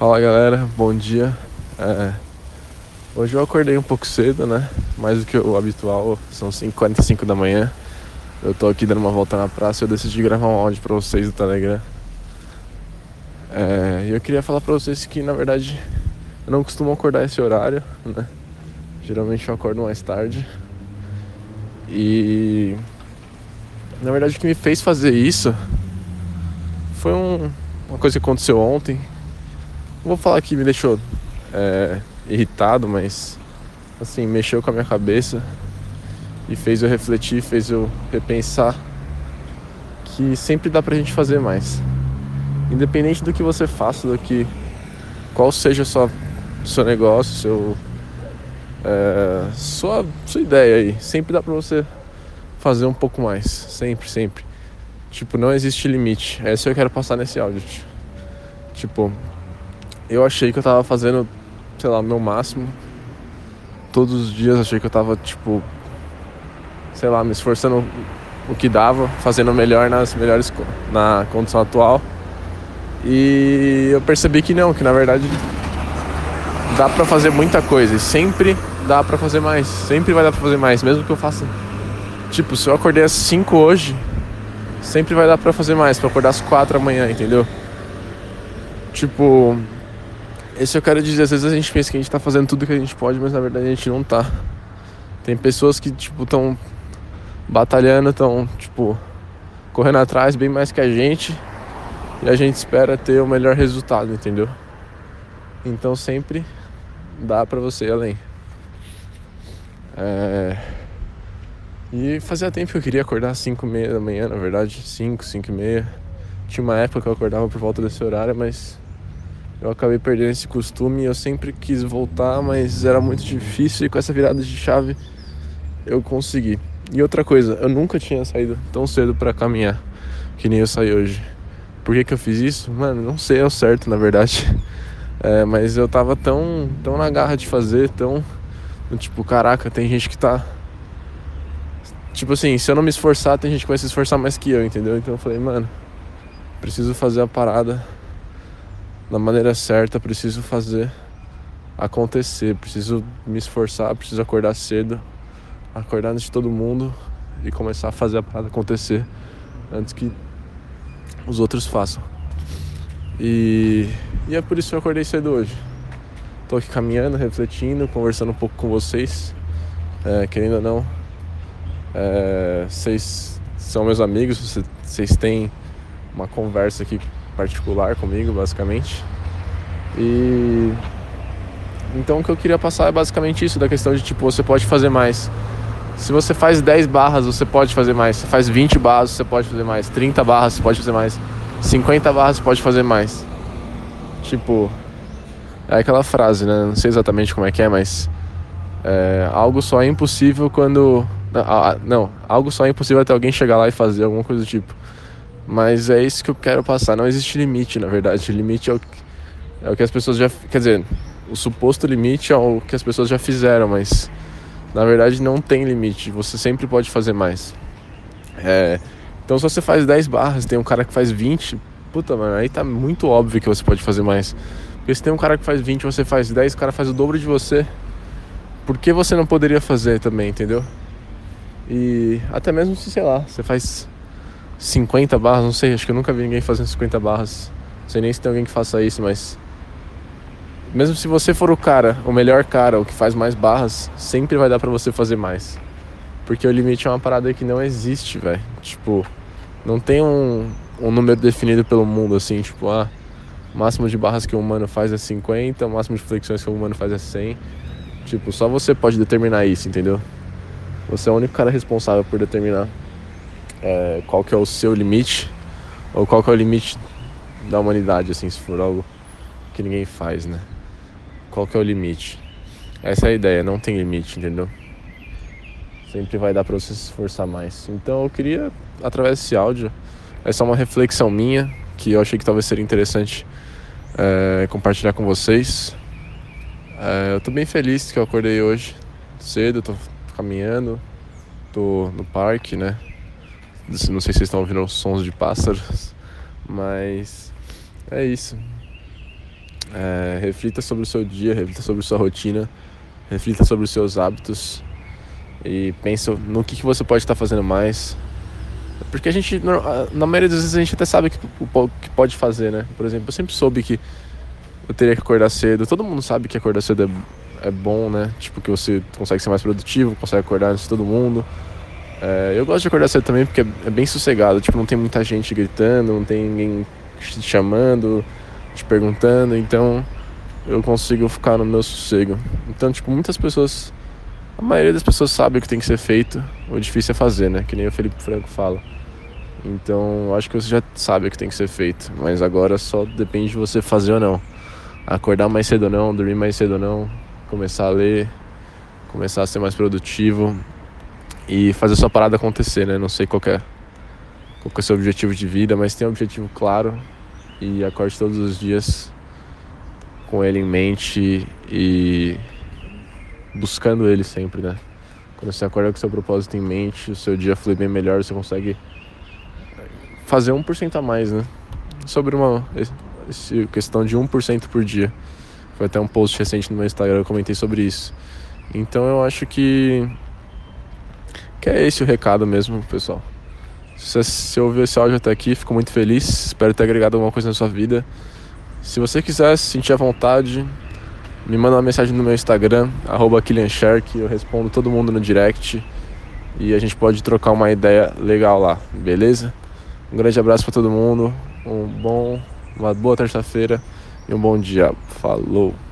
Fala galera, bom dia. É, hoje eu acordei um pouco cedo, né? Mais do que o habitual, são 5h45 da manhã. Eu tô aqui dando uma volta na praça e eu decidi gravar um áudio pra vocês do Telegram. É, eu queria falar pra vocês que na verdade eu não costumo acordar esse horário, né? Geralmente eu acordo mais tarde. E na verdade o que me fez fazer isso foi um, uma coisa que aconteceu ontem vou falar que me deixou é, irritado, mas assim, mexeu com a minha cabeça e fez eu refletir, fez eu repensar que sempre dá pra gente fazer mais. Independente do que você faça, do que qual seja o seu, negócio, seu é, sua, sua ideia aí, sempre dá pra você fazer um pouco mais, sempre, sempre. Tipo, não existe limite. É isso que eu quero passar nesse áudio. Tipo, eu achei que eu tava fazendo, sei lá, o meu máximo. Todos os dias achei que eu tava, tipo, sei lá, me esforçando o que dava, fazendo melhor nas melhores na condição atual. E eu percebi que não, que na verdade dá para fazer muita coisa e sempre dá para fazer mais, sempre vai dar para fazer mais, mesmo que eu faça tipo, se eu acordei às 5 hoje, sempre vai dar para fazer mais, para acordar às 4 amanhã, entendeu? Tipo, isso eu quero dizer, às vezes a gente pensa que a gente tá fazendo tudo que a gente pode, mas na verdade a gente não tá. Tem pessoas que, tipo, estão batalhando, estão, tipo, correndo atrás bem mais que a gente. E a gente espera ter o melhor resultado, entendeu? Então sempre dá pra você ir além. É... E fazia tempo que eu queria acordar às 5 e meia da manhã, na verdade, 5, 5 e meia. Tinha uma época que eu acordava por volta desse horário, mas eu acabei perdendo esse costume. Eu sempre quis voltar, mas era muito difícil. E com essa virada de chave, eu consegui. E outra coisa, eu nunca tinha saído tão cedo para caminhar que nem eu saí hoje. Por que, que eu fiz isso? Mano, não sei ao certo, na verdade. É, mas eu tava tão, tão na garra de fazer, tão. Tipo, caraca, tem gente que tá. Tipo assim, se eu não me esforçar, tem gente que vai se esforçar mais que eu, entendeu? Então eu falei, mano, preciso fazer a parada da maneira certa, preciso fazer acontecer, preciso me esforçar, preciso acordar cedo, acordar antes de todo mundo e começar a fazer a parada acontecer antes que os outros façam. E, e é por isso que eu acordei cedo hoje. Tô aqui caminhando, refletindo, conversando um pouco com vocês. É, querendo ou não, é, vocês são meus amigos, vocês têm uma conversa aqui particular comigo, basicamente. E então o que eu queria passar é basicamente isso, da questão de tipo, você pode fazer mais. Se você faz 10 barras, você pode fazer mais. Se faz 20 barras, você pode fazer mais. 30 barras, você pode fazer mais. 50 barras, você pode fazer mais. Tipo, é aquela frase, né? Não sei exatamente como é que é, mas é, algo só é impossível quando não, algo só é impossível até alguém chegar lá e fazer alguma coisa do tipo. Mas é isso que eu quero passar. Não existe limite, na verdade. O limite é o, que, é o que as pessoas já. Quer dizer, o suposto limite é o que as pessoas já fizeram, mas na verdade não tem limite. Você sempre pode fazer mais. É, então, se você faz 10 barras, tem um cara que faz 20, puta, mano, aí tá muito óbvio que você pode fazer mais. Porque se tem um cara que faz 20 você faz 10, o cara faz o dobro de você. Por que você não poderia fazer também, entendeu? E até mesmo se, sei lá, você faz 50 barras, não sei, acho que eu nunca vi ninguém fazendo 50 barras. Não sei nem se tem alguém que faça isso, mas. Mesmo se você for o cara, o melhor cara, o que faz mais barras, sempre vai dar para você fazer mais. Porque o limite é uma parada que não existe, velho. Tipo, não tem um, um número definido pelo mundo, assim, tipo, ah, o máximo de barras que um humano faz é 50, o máximo de flexões que um humano faz é 100. Tipo, só você pode determinar isso, entendeu? Você é o único cara responsável por determinar é, qual que é o seu limite ou qual que é o limite da humanidade, assim, se for algo que ninguém faz, né? Qual que é o limite? Essa é a ideia, não tem limite, entendeu? Sempre vai dar para você se esforçar mais. Então eu queria, através desse áudio, essa é uma reflexão minha que eu achei que talvez seria interessante é, compartilhar com vocês. É, eu tô bem feliz que eu acordei hoje cedo, tô caminhando, tô no parque, né? Não sei se vocês estão ouvindo os sons de pássaros, mas é isso. É, reflita sobre o seu dia, reflita sobre sua rotina, reflita sobre os seus hábitos e pensa no que, que você pode estar fazendo mais. Porque a gente, na maioria das vezes, a gente até sabe o que, que pode fazer, né? Por exemplo, eu sempre soube que eu teria que acordar cedo. Todo mundo sabe que acordar cedo é, é bom, né? Tipo, que você consegue ser mais produtivo, consegue acordar antes de todo mundo. É, eu gosto de acordar cedo também porque é, bem sossegado. Tipo, não tem muita gente gritando, não tem ninguém te chamando, te perguntando. Então, eu consigo ficar no meu sossego. Então, tipo, muitas pessoas... A maioria das pessoas sabe o que tem que ser feito. O difícil é fazer, né? Que nem o Felipe Franco fala. Então, acho que você já sabe o que tem que ser feito. Mas agora só depende de você fazer ou não acordar mais cedo ou não, dormir mais cedo ou não, começar a ler, começar a ser mais produtivo e fazer sua parada acontecer, né? Não sei qual é, qual é o seu objetivo de vida, mas tem um objetivo claro e acorde todos os dias com ele em mente e buscando ele sempre, né? Quando você acorda com seu propósito em mente, o seu dia flui bem melhor, você consegue fazer 1% a mais, né? Sobre uma essa questão de 1% por dia. Foi até um post recente no meu Instagram, eu comentei sobre isso. Então eu acho que que é esse o recado mesmo, pessoal. Se você ouviu esse áudio até aqui, fico muito feliz. Espero ter agregado alguma coisa na sua vida. Se você quiser se sentir à vontade, me manda uma mensagem no meu Instagram, arroba eu respondo todo mundo no direct e a gente pode trocar uma ideia legal lá, beleza? Um grande abraço para todo mundo, um bom uma boa terça-feira e um bom dia. Falou!